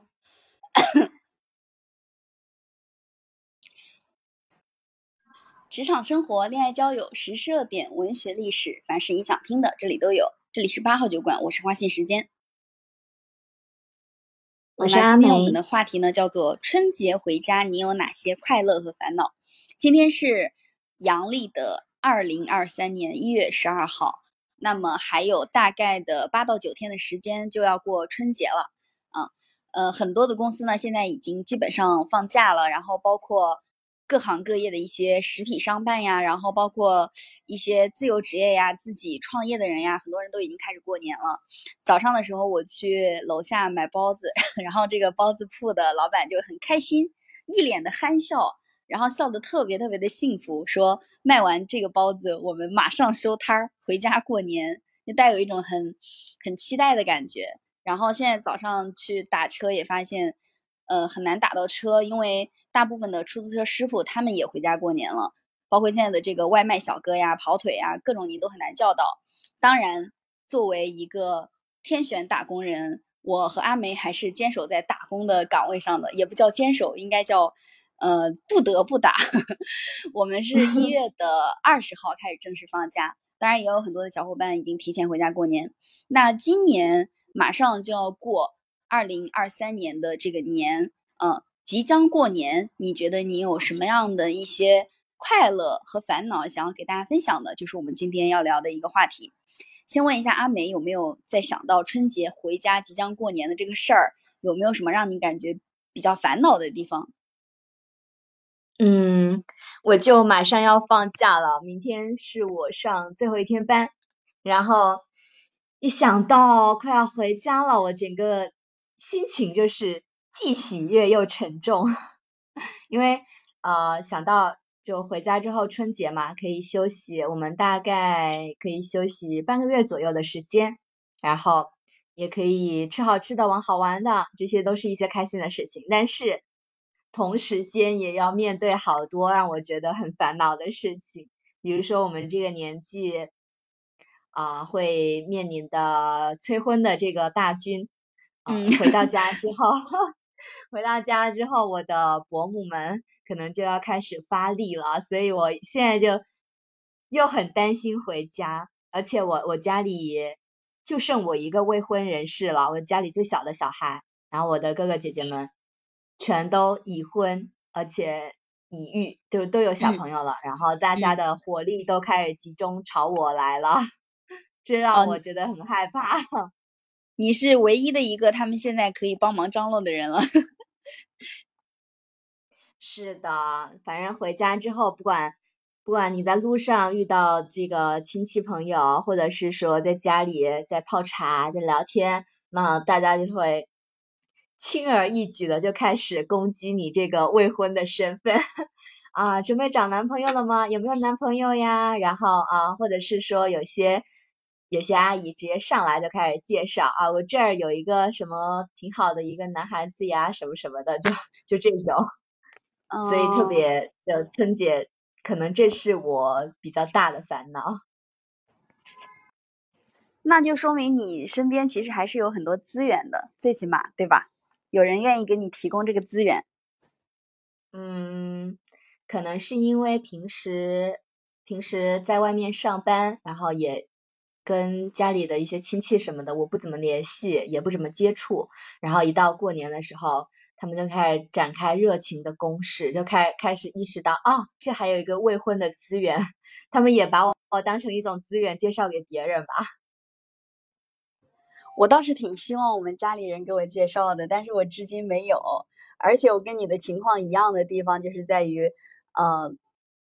职场生活、恋爱交友、时事热点、文学历史，凡是你想听的，这里都有。这里是八号酒馆，我是花信时间。我是阿梅。今天我们的话题呢，叫做春节回家，你有哪些快乐和烦恼？今天是阳历的二零二三年一月十二号，那么还有大概的八到九天的时间就要过春节了啊。呃，很多的公司呢，现在已经基本上放假了，然后包括。各行各业的一些实体商办呀，然后包括一些自由职业呀、自己创业的人呀，很多人都已经开始过年了。早上的时候我去楼下买包子，然后这个包子铺的老板就很开心，一脸的憨笑，然后笑得特别特别的幸福，说卖完这个包子，我们马上收摊儿回家过年，就带有一种很很期待的感觉。然后现在早上去打车也发现。呃，很难打到车，因为大部分的出租车师傅他们也回家过年了，包括现在的这个外卖小哥呀、跑腿呀，各种你都很难叫到。当然，作为一个天选打工人，我和阿梅还是坚守在打工的岗位上的，也不叫坚守，应该叫呃不得不打。我们是一月的二十号开始正式放假，当然也有很多的小伙伴已经提前回家过年。那今年马上就要过。二零二三年的这个年，嗯，即将过年，你觉得你有什么样的一些快乐和烦恼想要给大家分享的？就是我们今天要聊的一个话题。先问一下阿梅，有没有在想到春节回家即将过年的这个事儿，有没有什么让你感觉比较烦恼的地方？嗯，我就马上要放假了，明天是我上最后一天班，然后一想到快要回家了，我整个。心情就是既喜悦又沉重，因为呃想到就回家之后春节嘛可以休息，我们大概可以休息半个月左右的时间，然后也可以吃好吃的玩好玩的，这些都是一些开心的事情。但是同时间也要面对好多让我觉得很烦恼的事情，比如说我们这个年纪啊会面临的催婚的这个大军。嗯，回到家之后，回到家之后，我的伯母们可能就要开始发力了，所以我现在就又很担心回家，而且我我家里就剩我一个未婚人士了，我家里最小的小孩，然后我的哥哥姐姐们全都已婚，而且已育，就都有小朋友了，然后大家的火力都开始集中朝我来了，这让我觉得很害怕。你是唯一的一个他们现在可以帮忙张罗的人了。是的，反正回家之后，不管不管你在路上遇到这个亲戚朋友，或者是说在家里在泡茶在聊天，那大家就会轻而易举的就开始攻击你这个未婚的身份 啊，准备找男朋友了吗？有没有男朋友呀？然后啊，或者是说有些。有些阿姨直接上来就开始介绍啊，我这儿有一个什么挺好的一个男孩子呀，什么什么的，就就这种，所以特别的春节，可能这是我比较大的烦恼。那就说明你身边其实还是有很多资源的，最起码对吧？有人愿意给你提供这个资源。嗯，可能是因为平时平时在外面上班，然后也。跟家里的一些亲戚什么的，我不怎么联系，也不怎么接触。然后一到过年的时候，他们就开始展开热情的攻势，就开开始意识到，啊，这还有一个未婚的资源，他们也把我我当成一种资源介绍给别人吧。我倒是挺希望我们家里人给我介绍的，但是我至今没有。而且我跟你的情况一样的地方，就是在于，呃。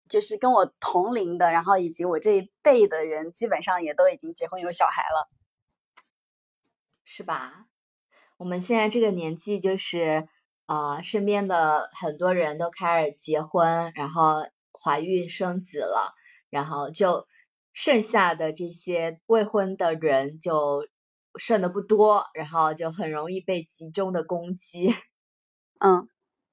就是跟我同龄的，然后以及我这一辈的人，基本上也都已经结婚有小孩了，是吧？我们现在这个年纪，就是呃，身边的很多人都开始结婚，然后怀孕生子了，然后就剩下的这些未婚的人就剩的不多，然后就很容易被集中的攻击。嗯。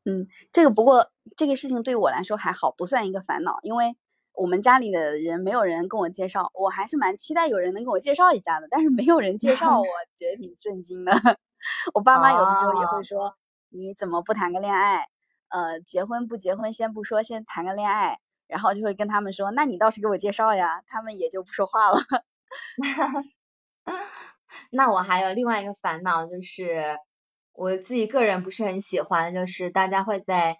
嗯，这个不过这个事情对我来说还好，不算一个烦恼，因为我们家里的人没有人跟我介绍，我还是蛮期待有人能给我介绍一下的，但是没有人介绍，我觉得挺震惊的。我爸妈有的时候也会说，你怎么不谈个恋爱？呃，结婚不结婚先不说，先谈个恋爱，然后就会跟他们说，那你倒是给我介绍呀，他们也就不说话了。那我还有另外一个烦恼，就是我自己个人不是很喜欢，就是大家会在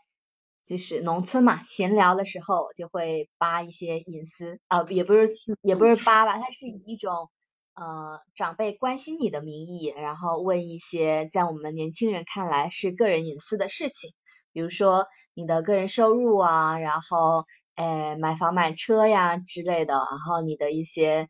就是农村嘛闲聊的时候就会扒一些隐私啊，也不是也不是扒吧，它是以一种呃长辈关心你的名义，然后问一些在我们年轻人看来是个人隐私的事情。比如说你的个人收入啊，然后诶买房买车呀之类的，然后你的一些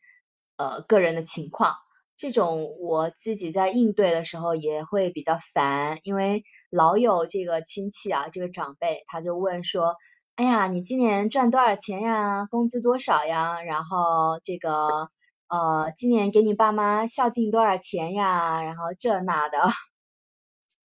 呃个人的情况，这种我自己在应对的时候也会比较烦，因为老有这个亲戚啊，这个长辈他就问说，哎呀你今年赚多少钱呀，工资多少呀，然后这个呃今年给你爸妈孝敬多少钱呀，然后这那的。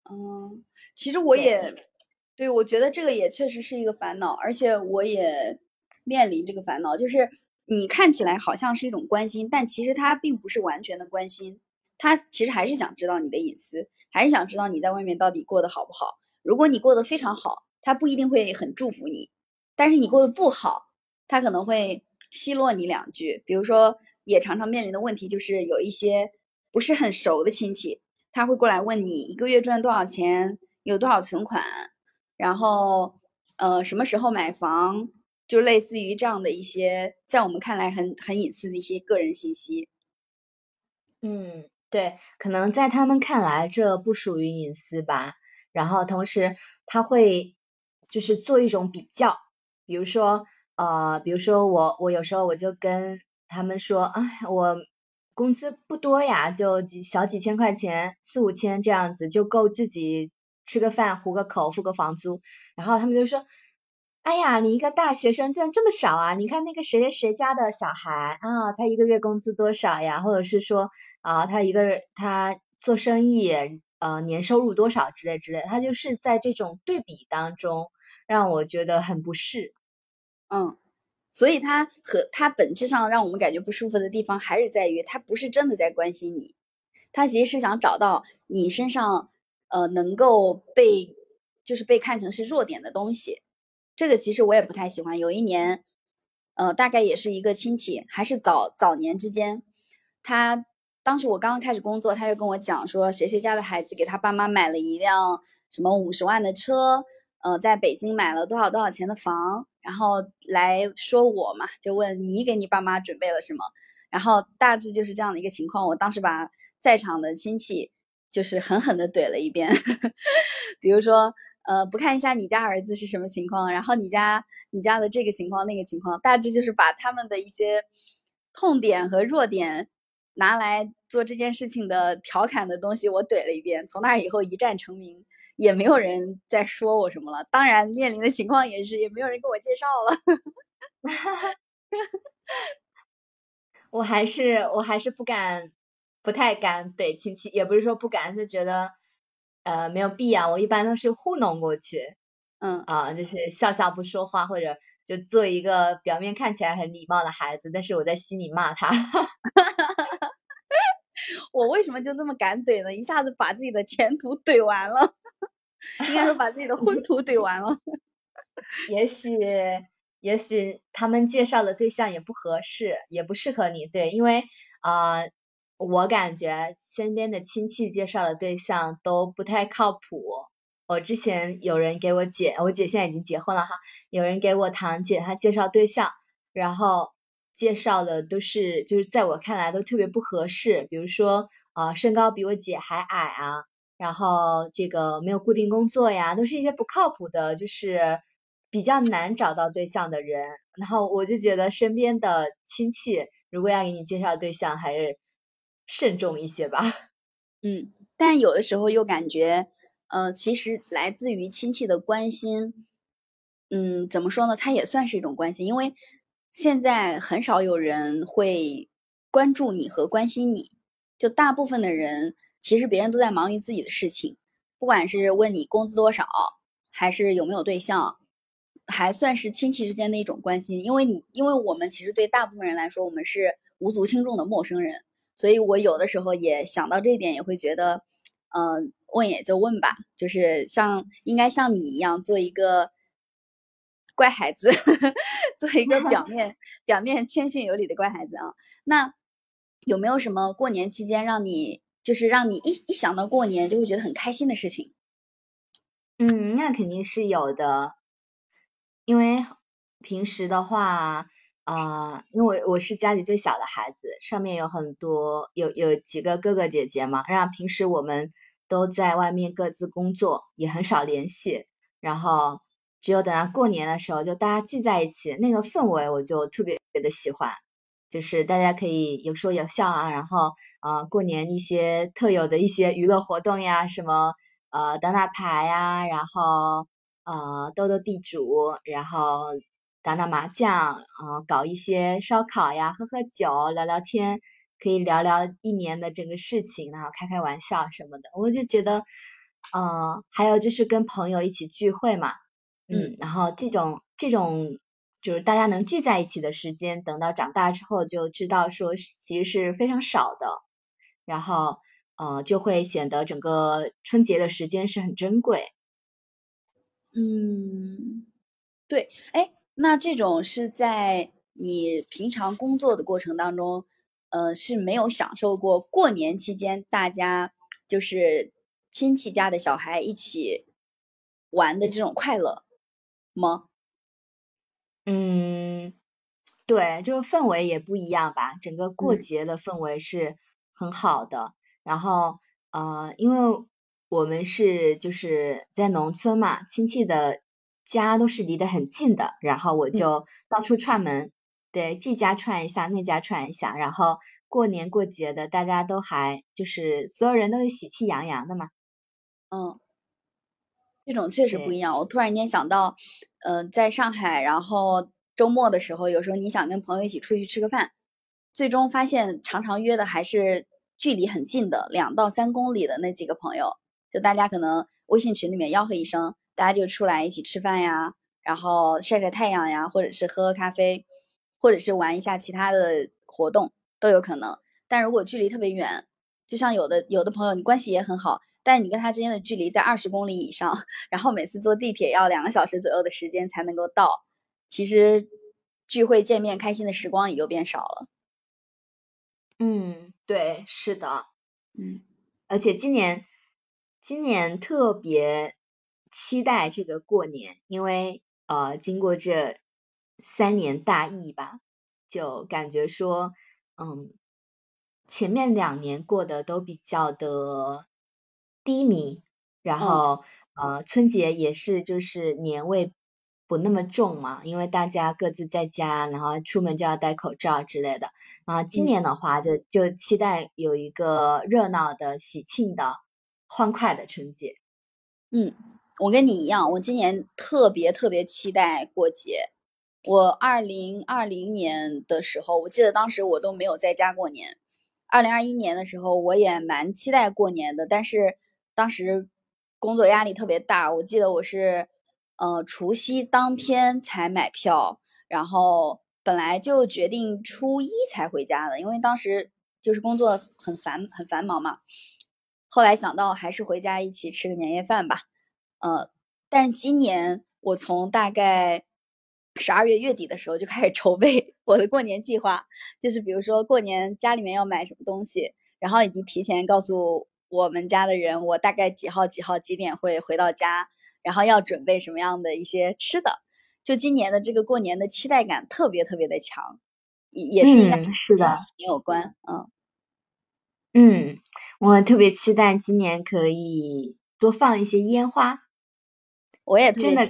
嗯，其实我也。对，我觉得这个也确实是一个烦恼，而且我也面临这个烦恼，就是你看起来好像是一种关心，但其实他并不是完全的关心，他其实还是想知道你的隐私，还是想知道你在外面到底过得好不好。如果你过得非常好，他不一定会很祝福你；但是你过得不好，他可能会奚落你两句。比如说，也常常面临的问题就是有一些不是很熟的亲戚，他会过来问你一个月赚多少钱，有多少存款。然后，呃，什么时候买房，就类似于这样的一些，在我们看来很很隐私的一些个人信息。嗯，对，可能在他们看来这不属于隐私吧。然后同时他会就是做一种比较，比如说，呃，比如说我我有时候我就跟他们说，哎，我工资不多呀，就几小几千块钱，四五千这样子就够自己。吃个饭糊个口付个房租，然后他们就说：“哎呀，你一个大学生赚这么少啊？你看那个谁谁谁家的小孩啊，他一个月工资多少呀？或者是说啊，他一个他做生意呃年收入多少之类之类，他就是在这种对比当中让我觉得很不适。嗯，所以他和他本质上让我们感觉不舒服的地方还是在于他不是真的在关心你，他其实是想找到你身上。呃，能够被就是被看成是弱点的东西，这个其实我也不太喜欢。有一年，呃，大概也是一个亲戚，还是早早年之间，他当时我刚刚开始工作，他就跟我讲说，谁谁家的孩子给他爸妈买了一辆什么五十万的车，呃，在北京买了多少多少钱的房，然后来说我嘛，就问你给你爸妈准备了什么，然后大致就是这样的一个情况。我当时把在场的亲戚。就是狠狠的怼了一遍，比如说，呃，不看一下你家儿子是什么情况，然后你家你家的这个情况那个情况，大致就是把他们的一些痛点和弱点拿来做这件事情的调侃的东西，我怼了一遍。从那以后一战成名，也没有人再说我什么了。当然，面临的情况也是，也没有人给我介绍了。我还是我还是不敢。不太敢怼亲戚，也不是说不敢，是觉得呃没有必要。我一般都是糊弄过去，嗯啊，就是笑笑不说话，或者就做一个表面看起来很礼貌的孩子，但是我在心里骂他。我为什么就这么敢怼呢？一下子把自己的前途怼完了，应该说把自己的婚途怼完了。也许也许他们介绍的对象也不合适，也不适合你，对，因为啊。我感觉身边的亲戚介绍的对象都不太靠谱。我之前有人给我姐，我姐现在已经结婚了哈，有人给我堂姐她介绍对象，然后介绍的都是就是在我看来都特别不合适，比如说呃身高比我姐还矮啊，然后这个没有固定工作呀，都是一些不靠谱的，就是比较难找到对象的人。然后我就觉得身边的亲戚如果要给你介绍对象，还是。慎重一些吧，嗯，但有的时候又感觉，呃，其实来自于亲戚的关心，嗯，怎么说呢？它也算是一种关心，因为现在很少有人会关注你和关心你，就大部分的人其实别人都在忙于自己的事情，不管是问你工资多少，还是有没有对象，还算是亲戚之间的一种关心，因为你，因为我们其实对大部分人来说，我们是无足轻重的陌生人。所以我有的时候也想到这一点，也会觉得嗯，问也就问吧，就是像应该像你一样做一个乖孩子，做一个 表面表面谦逊有礼的乖孩子啊。那有没有什么过年期间让你就是让你一一想到过年就会觉得很开心的事情？嗯，那肯定是有的，因为平时的话。啊，因为我是家里最小的孩子，上面有很多有有几个哥哥姐姐嘛，然后平时我们都在外面各自工作，也很少联系，然后只有等到过年的时候，就大家聚在一起，那个氛围我就特别的喜欢，就是大家可以有说有笑啊，然后啊过年一些特有的一些娱乐活动呀，什么呃打打牌呀，然后呃斗斗地主，然后。打打麻将，啊，搞一些烧烤呀，喝喝酒，聊聊天，可以聊聊一年的整个事情，然后开开玩笑什么的。我就觉得，呃，还有就是跟朋友一起聚会嘛，嗯，然后这种这种就是大家能聚在一起的时间，等到长大之后就知道说其实是非常少的，然后呃就会显得整个春节的时间是很珍贵。嗯，对，哎。那这种是在你平常工作的过程当中，呃，是没有享受过过年期间大家就是亲戚家的小孩一起玩的这种快乐吗？嗯，对，就是氛围也不一样吧，整个过节的氛围是很好的。然后呃，因为我们是就是在农村嘛，亲戚的。家都是离得很近的，然后我就到处串门，对这家串一下，那家串一下，然后过年过节的，大家都还就是所有人都是喜气洋洋的嘛。嗯，这种确实不一样。我突然间想到，呃，在上海，然后周末的时候，有时候你想跟朋友一起出去吃个饭，最终发现常常约的还是距离很近的两到三公里的那几个朋友，就大家可能微信群里面吆喝一声。大家就出来一起吃饭呀，然后晒晒太阳呀，或者是喝喝咖啡，或者是玩一下其他的活动都有可能。但如果距离特别远，就像有的有的朋友，你关系也很好，但你跟他之间的距离在二十公里以上，然后每次坐地铁要两个小时左右的时间才能够到，其实聚会见面开心的时光也就变少了。嗯，对，是的，嗯，而且今年今年特别。期待这个过年，因为呃，经过这三年大疫吧，就感觉说，嗯，前面两年过得都比较的低迷，然后呃，春节也是就是年味不那么重嘛，因为大家各自在家，然后出门就要戴口罩之类的。然后今年的话，就就期待有一个热闹的、喜庆的、欢快的春节。嗯。我跟你一样，我今年特别特别期待过节。我二零二零年的时候，我记得当时我都没有在家过年。二零二一年的时候，我也蛮期待过年的，但是当时工作压力特别大。我记得我是，呃，除夕当天才买票，然后本来就决定初一才回家的，因为当时就是工作很繁很繁忙嘛。后来想到还是回家一起吃个年夜饭吧。呃，但是今年我从大概十二月月底的时候就开始筹备我的过年计划，就是比如说过年家里面要买什么东西，然后以及提前告诉我们家的人，我大概几号几号几点会回到家，然后要准备什么样的一些吃的。就今年的这个过年的期待感特别特别的强，也也是应该是的，也有关，嗯嗯，我特别期待今年可以多放一些烟花。我也真的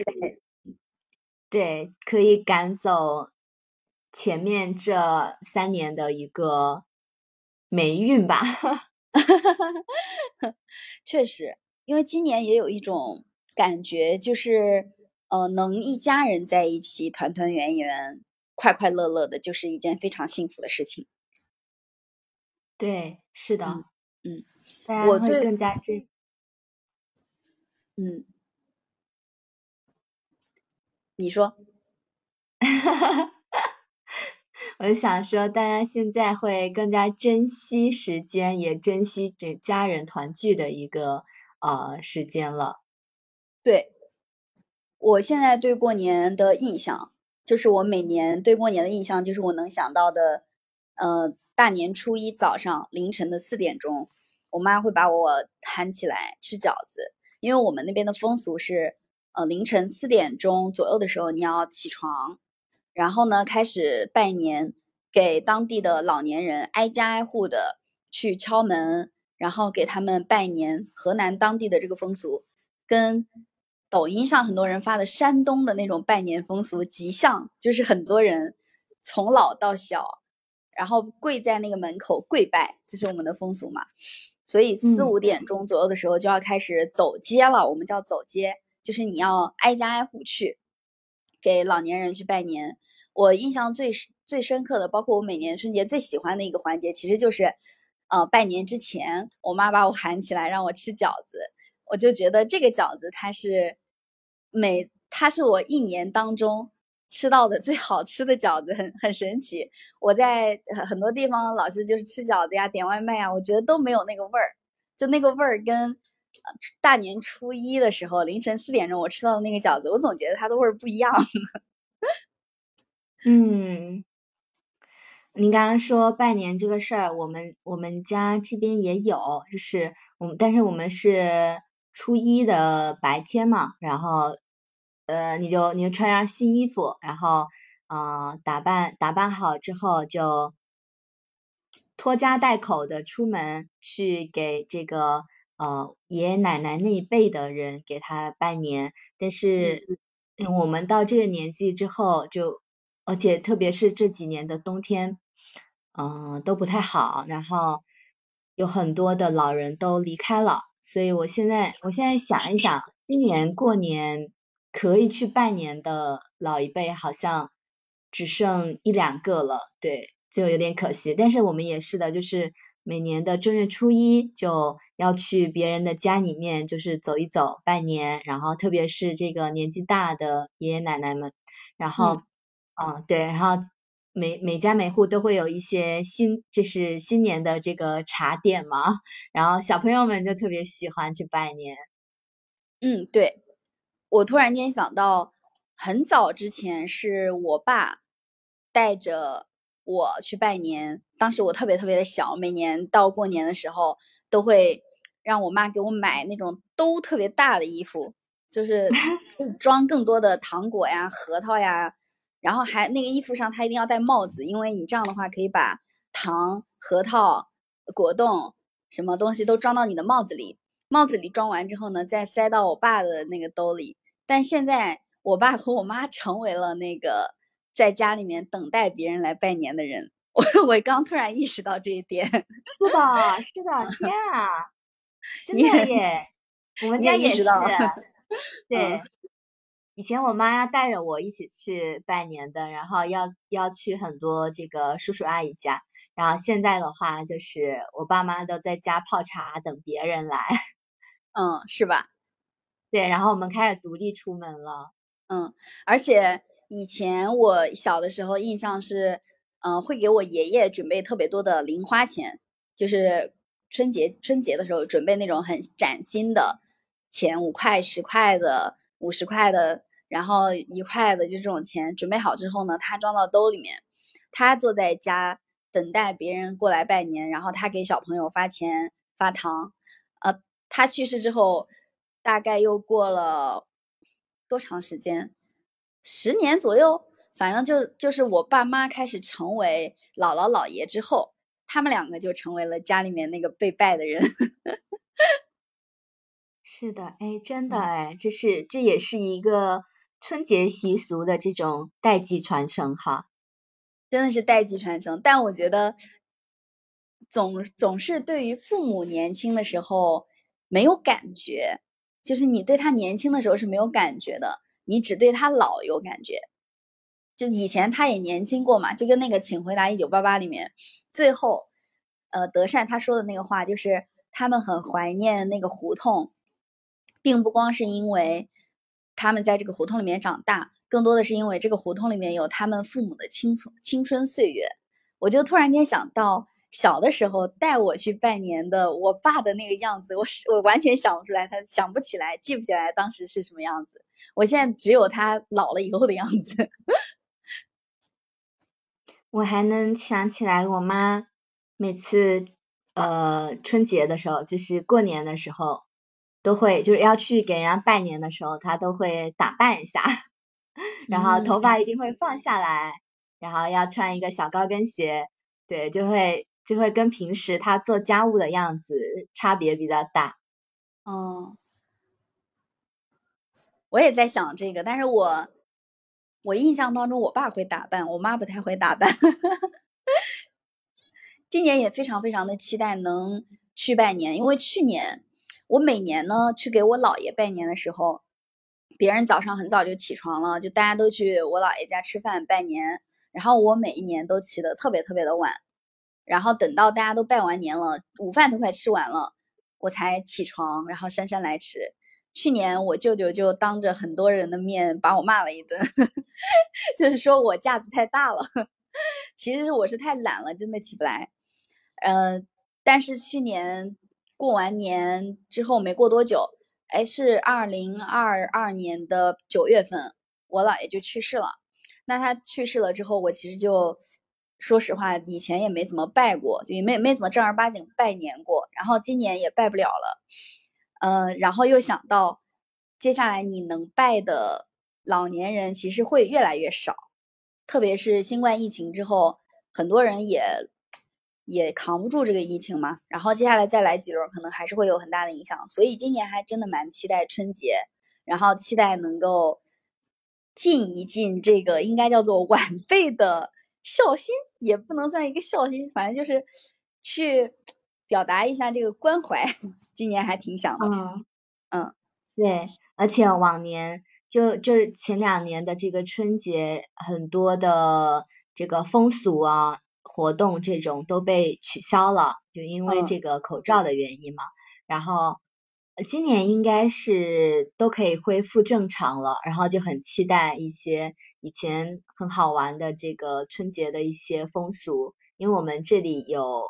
对，可以赶走前面这三年的一个霉运吧。确实，因为今年也有一种感觉，就是呃，能一家人在一起团团圆圆、快快乐乐的，就是一件非常幸福的事情。对，是的，嗯，大家会更加珍，嗯。你说，我就想说，大家现在会更加珍惜时间，也珍惜这家人团聚的一个呃时间了。对，我现在对过年的印象，就是我每年对过年的印象，就是我能想到的，呃，大年初一早上凌晨的四点钟，我妈会把我喊起来吃饺子，因为我们那边的风俗是，呃，凌晨四点钟左右的时候你要起床。然后呢，开始拜年，给当地的老年人挨家挨户的去敲门，然后给他们拜年。河南当地的这个风俗，跟抖音上很多人发的山东的那种拜年风俗极像，就是很多人从老到小，然后跪在那个门口跪拜，这是我们的风俗嘛。所以四五点钟左右的时候就要开始走街了，我们叫走街，就是你要挨家挨户去。给老年人去拜年，我印象最最深刻的，包括我每年春节最喜欢的一个环节，其实就是，呃，拜年之前，我妈把我喊起来让我吃饺子，我就觉得这个饺子它是每它是我一年当中吃到的最好吃的饺子，很很神奇。我在很多地方老是就是吃饺子呀，点外卖呀，我觉得都没有那个味儿，就那个味儿跟。大年初一的时候，凌晨四点钟我吃到的那个饺子，我总觉得它的味儿不一样。嗯，您刚刚说拜年这个事儿，我们我们家这边也有，就是我们，但是我们是初一的白天嘛，然后呃，你就你就穿上新衣服，然后呃打扮打扮好之后，就拖家带口的出门去给这个。呃，爷爷奶奶那一辈的人给他拜年，但是我们到这个年纪之后，就而且特别是这几年的冬天，嗯，都不太好，然后有很多的老人都离开了，所以我现在我现在想一想，今年过年可以去拜年的老一辈好像只剩一两个了，对，就有点可惜。但是我们也是的，就是。每年的正月初一就要去别人的家里面，就是走一走拜年，然后特别是这个年纪大的爷爷奶奶们，然后，嗯，对，然后每每家每户都会有一些新，就是新年的这个茶点嘛，然后小朋友们就特别喜欢去拜年。嗯，对，我突然间想到，很早之前是我爸带着。我去拜年，当时我特别特别的小，每年到过年的时候，都会让我妈给我买那种兜特别大的衣服，就是 装更多的糖果呀、核桃呀，然后还那个衣服上它一定要戴帽子，因为你这样的话可以把糖、核桃、果冻什么东西都装到你的帽子里，帽子里装完之后呢，再塞到我爸的那个兜里。但现在我爸和我妈成为了那个。在家里面等待别人来拜年的人，我我刚突然意识到这一点。是的，是的，天 啊，真的耶！我们家也是。对，以前我妈要带着我一起去拜年的，然后要要去很多这个叔叔阿姨家，然后现在的话就是我爸妈都在家泡茶等别人来。嗯，是吧？对，然后我们开始独立出门了。嗯，而且。以前我小的时候，印象是，嗯，会给我爷爷准备特别多的零花钱，就是春节春节的时候准备那种很崭新的钱，五块、十块的、五十块的，然后一块的，就这种钱准备好之后呢，他装到兜里面，他坐在家等待别人过来拜年，然后他给小朋友发钱发糖。呃，他去世之后，大概又过了多长时间？十年左右，反正就就是我爸妈开始成为姥姥姥爷之后，他们两个就成为了家里面那个被拜的人。是的，哎，真的哎，这是这也是一个春节习俗的这种代际传承哈，真的是代际传承。但我觉得总总是对于父母年轻的时候没有感觉，就是你对他年轻的时候是没有感觉的。你只对他老有感觉，就以前他也年轻过嘛，就跟那个《请回答一九八八》里面，最后，呃，德善他说的那个话，就是他们很怀念那个胡同，并不光是因为他们在这个胡同里面长大，更多的是因为这个胡同里面有他们父母的青春青春岁月。我就突然间想到小的时候带我去拜年的我爸的那个样子，我是我完全想不出来，他想不起来，记不起来当时是什么样子。我现在只有他老了以后的样子。我还能想起来，我妈每次呃春节的时候，就是过年的时候，都会就是要去给人家拜年的时候，她都会打扮一下，然后头发一定会放下来，然后要穿一个小高跟鞋，对，就会就会跟平时她做家务的样子差别比较大。哦，我也在想这个，但是我。我印象当中，我爸会打扮，我妈不太会打扮。今年也非常非常的期待能去拜年，因为去年我每年呢去给我姥爷拜年的时候，别人早上很早就起床了，就大家都去我姥爷家吃饭拜年，然后我每一年都起得特别特别的晚，然后等到大家都拜完年了，午饭都快吃完了，我才起床，然后姗姗来迟。去年我舅舅就当着很多人的面把我骂了一顿，就是说我架子太大了。其实我是太懒了，真的起不来。嗯，但是去年过完年之后没过多久，哎，是二零二二年的九月份，我姥爷就去世了。那他去世了之后，我其实就说实话，以前也没怎么拜过，就也没没怎么正儿八经拜年过。然后今年也拜不了了。嗯，然后又想到，接下来你能拜的老年人其实会越来越少，特别是新冠疫情之后，很多人也也扛不住这个疫情嘛。然后接下来再来几轮，可能还是会有很大的影响。所以今年还真的蛮期待春节，然后期待能够尽一尽这个应该叫做晚辈的孝心，也不能算一个孝心，反正就是去表达一下这个关怀。今年还挺想的，嗯嗯，对，而且往年就就是前两年的这个春节，很多的这个风俗啊活动这种都被取消了，就因为这个口罩的原因嘛。然后今年应该是都可以恢复正常了，然后就很期待一些以前很好玩的这个春节的一些风俗，因为我们这里有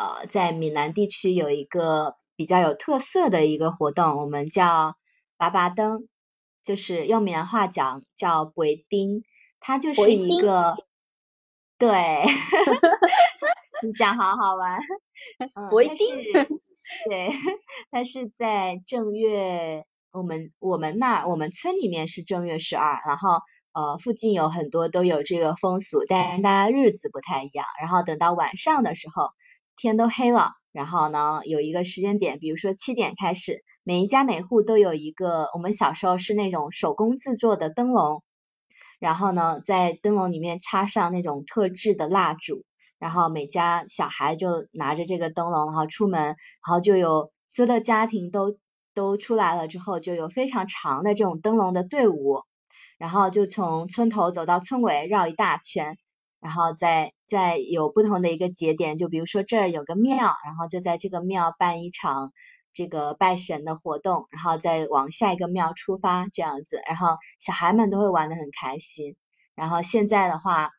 呃在闽南地区有一个。比较有特色的一个活动，我们叫拔拔灯，就是用闽南话讲叫鬼丁，它就是一个，对，你讲好好玩，鬼丁，对，它是在正月，我们我们那我们村里面是正月十二，然后呃附近有很多都有这个风俗，但是大家日子不太一样，然后等到晚上的时候，天都黑了。然后呢，有一个时间点，比如说七点开始，每一家每户都有一个，我们小时候是那种手工制作的灯笼，然后呢，在灯笼里面插上那种特制的蜡烛，然后每家小孩就拿着这个灯笼，然后出门，然后就有所有的家庭都都出来了之后，就有非常长的这种灯笼的队伍，然后就从村头走到村尾，绕一大圈。然后再再有不同的一个节点，就比如说这儿有个庙，然后就在这个庙办一场这个拜神的活动，然后再往下一个庙出发这样子，然后小孩们都会玩的很开心。然后现在的话，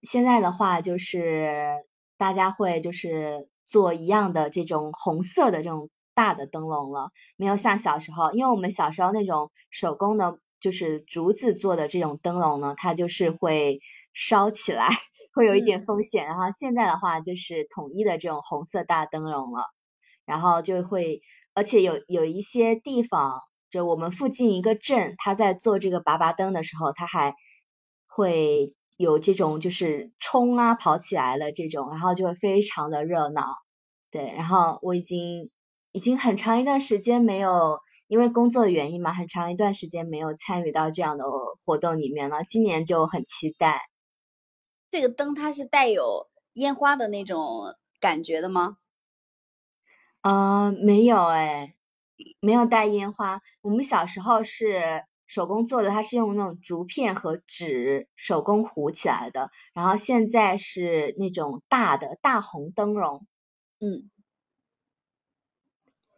现在的话就是大家会就是做一样的这种红色的这种大的灯笼了，没有像小时候，因为我们小时候那种手工的，就是竹子做的这种灯笼呢，它就是会。烧起来会有一点风险，然后现在的话就是统一的这种红色大灯笼了，然后就会，而且有有一些地方，就我们附近一个镇，他在做这个拔拔灯的时候，他还会有这种就是冲啊跑起来了这种，然后就会非常的热闹，对，然后我已经已经很长一段时间没有。因为工作的原因嘛，很长一段时间没有参与到这样的活动里面了，今年就很期待。这个灯它是带有烟花的那种感觉的吗？呃，没有哎，没有带烟花。我们小时候是手工做的，它是用那种竹片和纸手工糊起来的。然后现在是那种大的大红灯笼，嗯。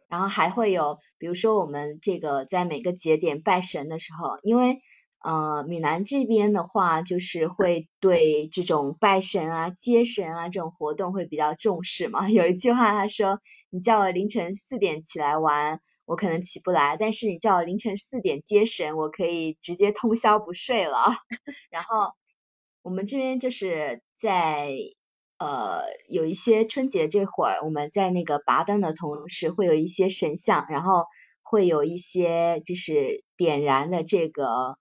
然后还会有，比如说我们这个在每个节点拜神的时候，因为呃，闽南这边的话，就是会对这种拜神啊、接神啊这种活动会比较重视嘛。有一句话他说：“你叫我凌晨四点起来玩，我可能起不来；但是你叫我凌晨四点接神，我可以直接通宵不睡了。”然后我们这边就是在呃有一些春节这会儿，我们在那个拔灯的同时，会有一些神像，然后会有一些就是点燃的这个。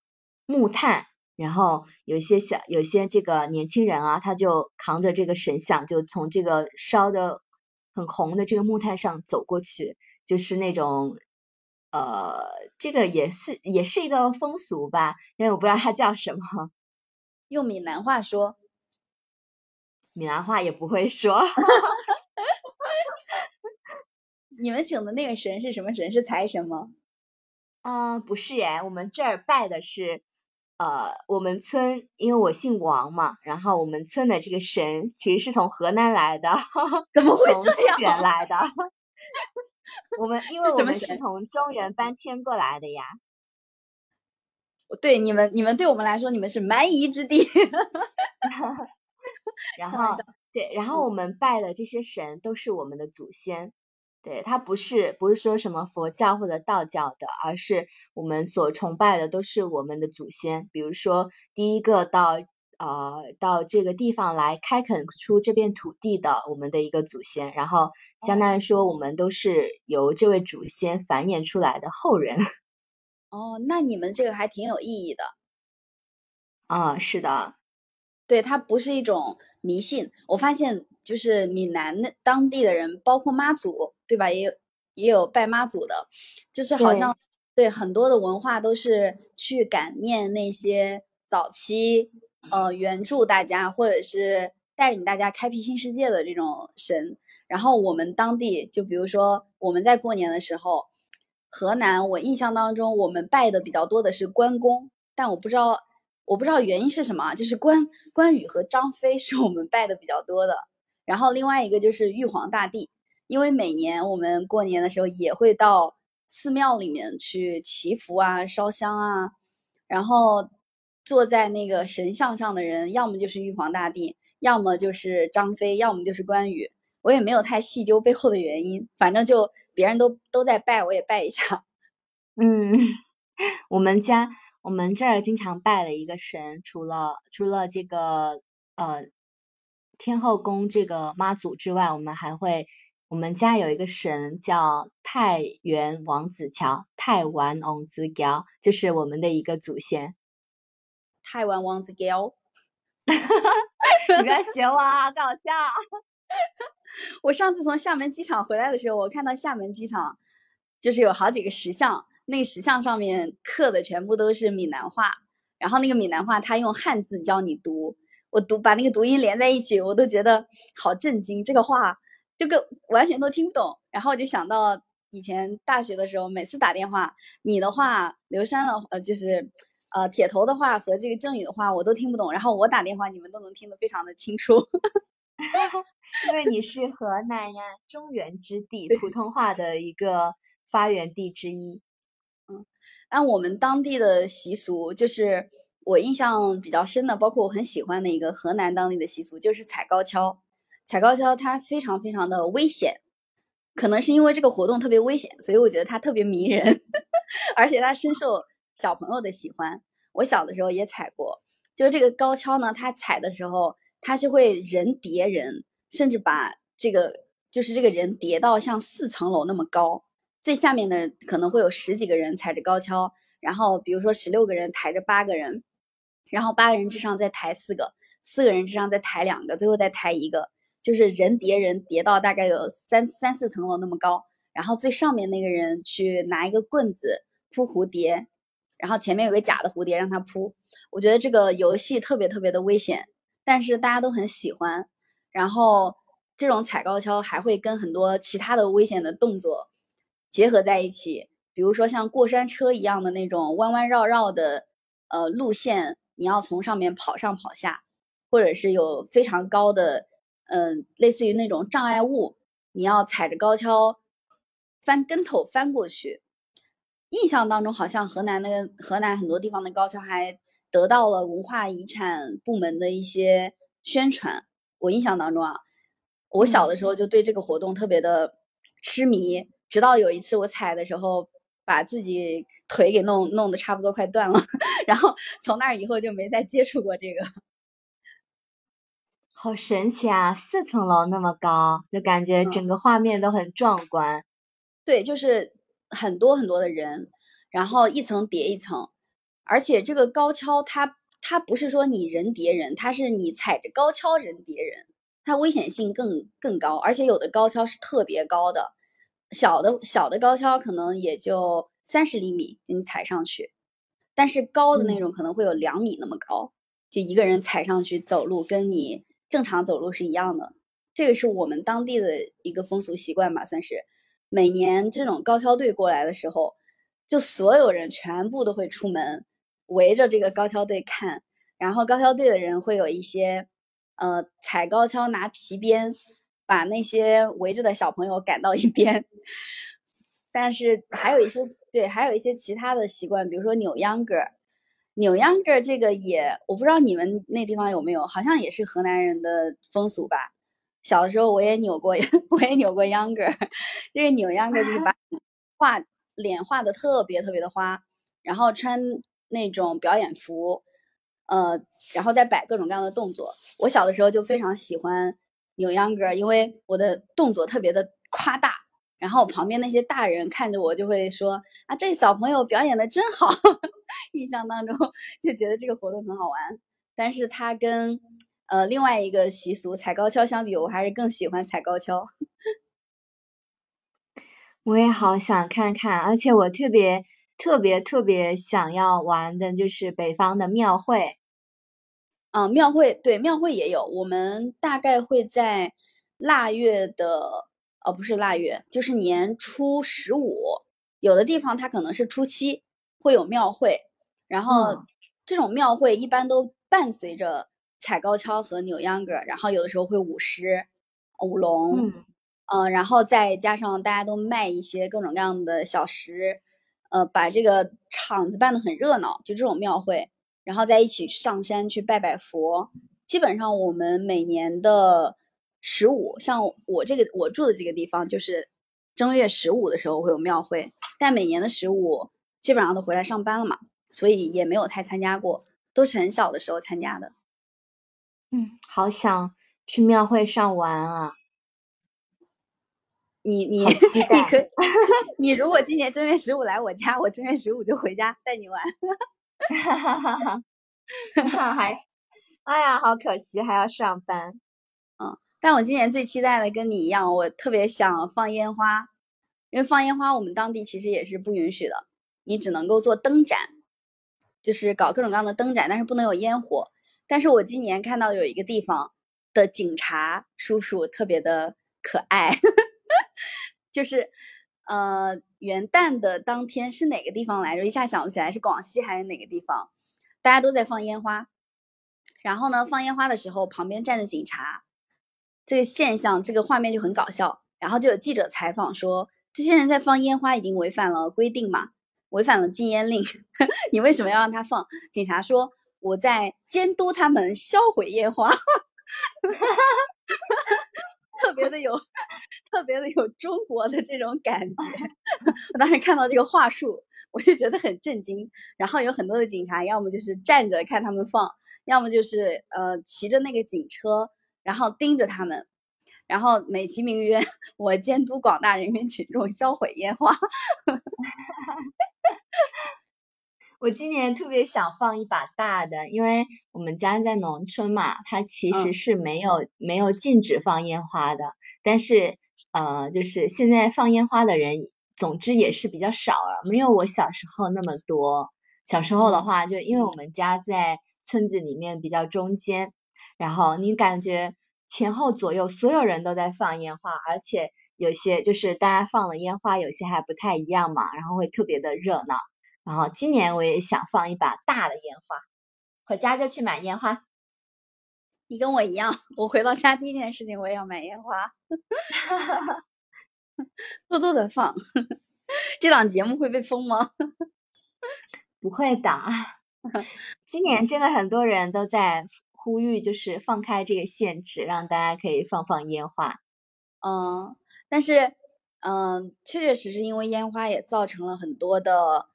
木炭，然后有一些小，有些这个年轻人啊，他就扛着这个神像，就从这个烧的很红的这个木炭上走过去，就是那种，呃，这个也是也是一个风俗吧，但是我不知道它叫什么，用闽南话说，闽南话也不会说，你们请的那个神是什么神？是财神吗？啊，不是耶，我们这儿拜的是。呃，我们村因为我姓王嘛，然后我们村的这个神其实是从河南来的，怎么会这样？中原来的。我们因为我们是从中原搬迁过来的呀。对你们，你们对我们来说，你们是蛮夷之地。然后，对，然后我们拜的这些神都是我们的祖先。对，它不是不是说什么佛教或者道教的，而是我们所崇拜的都是我们的祖先。比如说，第一个到呃到这个地方来开垦出这片土地的我们的一个祖先，然后相当于说我们都是由这位祖先繁衍出来的后人。哦，那你们这个还挺有意义的。啊，是的。对，它不是一种迷信。我发现，就是闽南的当地的人，包括妈祖，对吧？也有也有拜妈祖的，就是好像对很多的文化都是去感念那些早期呃援助大家或者是带领大家开辟新世界的这种神。然后我们当地，就比如说我们在过年的时候，河南，我印象当中我们拜的比较多的是关公，但我不知道。我不知道原因是什么，就是关关羽和张飞 是我们拜的比较多的，然后另外一个就是玉皇大帝，因为每年我们过年的时候也会到寺庙里面去祈福啊、烧香啊，然后坐在那个神像上的人，要么就是玉皇大帝，要么就是张飞，要么就是关羽，我也没有太细究背后的原因，反正就别人都都在拜，我也拜一下。嗯，我们家。我们这儿经常拜的一个神，除了除了这个呃天后宫这个妈祖之外，我们还会我们家有一个神叫太原王子乔，太原王子乔就是我们的一个祖先。太原王子乔，你不要学我，啊搞笑。我上次从厦门机场回来的时候，我看到厦门机场就是有好几个石像。那个石像上面刻的全部都是闽南话，然后那个闽南话他用汉字教你读，我读把那个读音连在一起，我都觉得好震惊，这个话就跟完全都听不懂。然后我就想到以前大学的时候，每次打电话，你的话，刘山的呃就是呃铁头的话和这个郑宇的话我都听不懂，然后我打电话你们都能听得非常的清楚，因为你是河南呀，中原之地，普通话的一个发源地之一。嗯，按我们当地的习俗，就是我印象比较深的，包括我很喜欢的一个河南当地的习俗，就是踩高跷。踩高跷它非常非常的危险，可能是因为这个活动特别危险，所以我觉得它特别迷人，而且它深受小朋友的喜欢。我小的时候也踩过，就是这个高跷呢，它踩的时候，它是会人叠人，甚至把这个就是这个人叠到像四层楼那么高。最下面的可能会有十几个人踩着高跷，然后比如说十六个人抬着八个人，然后八个人之上再抬四个，四个人之上再抬两个，最后再抬一个，就是人叠人叠到大概有三三四层楼那么高，然后最上面那个人去拿一个棍子扑蝴蝶，然后前面有个假的蝴蝶让他扑。我觉得这个游戏特别特别的危险，但是大家都很喜欢。然后这种踩高跷还会跟很多其他的危险的动作。结合在一起，比如说像过山车一样的那种弯弯绕绕的呃路线，你要从上面跑上跑下，或者是有非常高的嗯类似于那种障碍物，你要踩着高跷翻跟头翻过去。印象当中好像河南的河南很多地方的高跷还得到了文化遗产部门的一些宣传。我印象当中啊，我小的时候就对这个活动特别的痴迷，直到有一次我踩的时候把自己腿给弄弄得差不多快断了，然后从那以后就没再接触过这个。好神奇啊！四层楼那么高，就感觉整个画面都很壮观。对，就是很多很多的人，然后一层叠一层，而且这个高跷它它不是说你人叠人，它是你踩着高跷人叠人，它危险性更更高，而且有的高跷是特别高的，小的小的高跷可能也就三十厘米给你踩上去，但是高的那种可能会有两米那么高，就一个人踩上去走路跟你。正常走路是一样的，这个是我们当地的一个风俗习惯吧，算是。每年这种高跷队过来的时候，就所有人全部都会出门围着这个高跷队看，然后高跷队的人会有一些，呃，踩高跷拿皮鞭把那些围着的小朋友赶到一边。但是还有一些对，还有一些其他的习惯，比如说扭秧歌。扭秧歌这个也，我不知道你们那地方有没有，好像也是河南人的风俗吧。小的时候我也扭过，我也扭过秧歌。这个扭秧歌就是把画脸画的特别特别的花，然后穿那种表演服，呃，然后再摆各种各样的动作。我小的时候就非常喜欢扭秧歌，因为我的动作特别的夸大。然后旁边那些大人看着我就会说啊，这小朋友表演的真好，印象当中就觉得这个活动很好玩。但是它跟呃另外一个习俗踩高跷相比，我还是更喜欢踩高跷。我也好想看看，而且我特别特别特别想要玩的就是北方的庙会。嗯，庙会对庙会也有，我们大概会在腊月的。哦，不是腊月，就是年初十五，有的地方它可能是初七会有庙会，然后这种庙会一般都伴随着踩高跷和扭秧歌，然后有的时候会舞狮、舞龙，嗯，然后再加上大家都卖一些各种各样的小食，呃，把这个场子办得很热闹，就这种庙会，然后再一起上山去拜拜佛，基本上我们每年的。十五，像我这个我住的这个地方，就是正月十五的时候会有庙会，但每年的十五基本上都回来上班了嘛，所以也没有太参加过，都是很小的时候参加的。嗯，好想去庙会上玩啊！你你你可 你如果今年正月十五来我家，我正月十五就回家带你玩。哈哈哈哈哈！还，哎呀，好可惜，还要上班。嗯但我今年最期待的跟你一样，我特别想放烟花，因为放烟花我们当地其实也是不允许的，你只能够做灯展，就是搞各种各样的灯展，但是不能有烟火。但是我今年看到有一个地方的警察叔叔特别的可爱，就是呃元旦的当天是哪个地方来着？一下想不起来是广西还是哪个地方，大家都在放烟花，然后呢放烟花的时候旁边站着警察。这个现象，这个画面就很搞笑。然后就有记者采访说：“这些人在放烟花，已经违反了规定嘛？违反了禁烟令，你为什么要让他放？”警察说：“我在监督他们销毁烟花。”哈哈哈哈哈特别的有，特别的 有中国的这种感觉。我当时看到这个话术，我就觉得很震惊。然后有很多的警察，要么就是站着看他们放，要么就是呃骑着那个警车。然后盯着他们，然后美其名曰我监督广大人民群众销毁烟花。我今年特别想放一把大的，因为我们家在农村嘛，它其实是没有没有禁止放烟花的，但是呃，就是现在放烟花的人，总之也是比较少了，没有我小时候那么多。小时候的话，就因为我们家在村子里面比较中间。然后你感觉前后左右所有人都在放烟花，而且有些就是大家放了烟花，有些还不太一样嘛，然后会特别的热闹。然后今年我也想放一把大的烟花，回家就去买烟花。你跟我一样，我回到家第一件事情我也要买烟花，多多的放。这档节目会被封吗？不会的，今年真的很多人都在呼吁，就是放开这个限制，让大家可以放放烟花。嗯，但是，嗯，确确实实因为烟花也造成了很多的，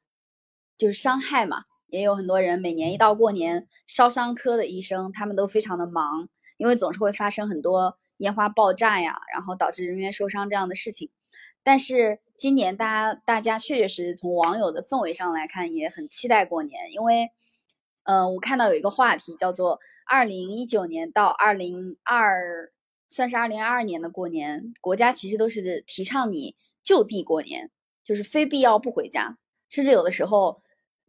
就是伤害嘛。也有很多人每年一到过年，烧伤科的医生他们都非常的忙，因为总是会发生很多烟花爆炸呀，然后导致人员受伤这样的事情。但是今年大家大家确确实实从网友的氛围上来看，也很期待过年，因为，嗯，我看到有一个话题叫做“二零一九年到二零二”。算是二零二二年的过年，国家其实都是提倡你就地过年，就是非必要不回家，甚至有的时候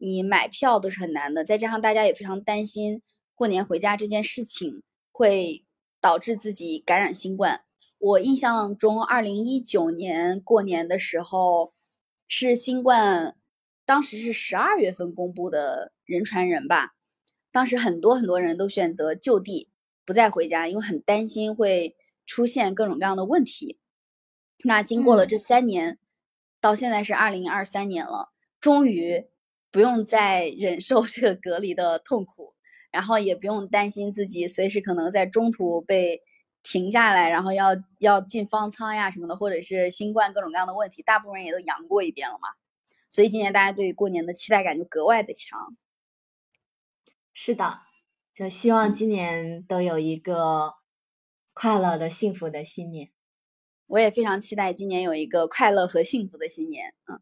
你买票都是很难的。再加上大家也非常担心过年回家这件事情会导致自己感染新冠。我印象中，二零一九年过年的时候是新冠，当时是十二月份公布的人传人吧，当时很多很多人都选择就地。不再回家，因为很担心会出现各种各样的问题。那经过了这三年，到现在是二零二三年了，终于不用再忍受这个隔离的痛苦，然后也不用担心自己随时可能在中途被停下来，然后要要进方舱呀什么的，或者是新冠各种各样的问题，大部分人也都阳过一遍了嘛。所以今年大家对过年的期待感就格外的强。是的。就希望今年都有一个快乐的、幸福的新年。我也非常期待今年有一个快乐和幸福的新年。嗯，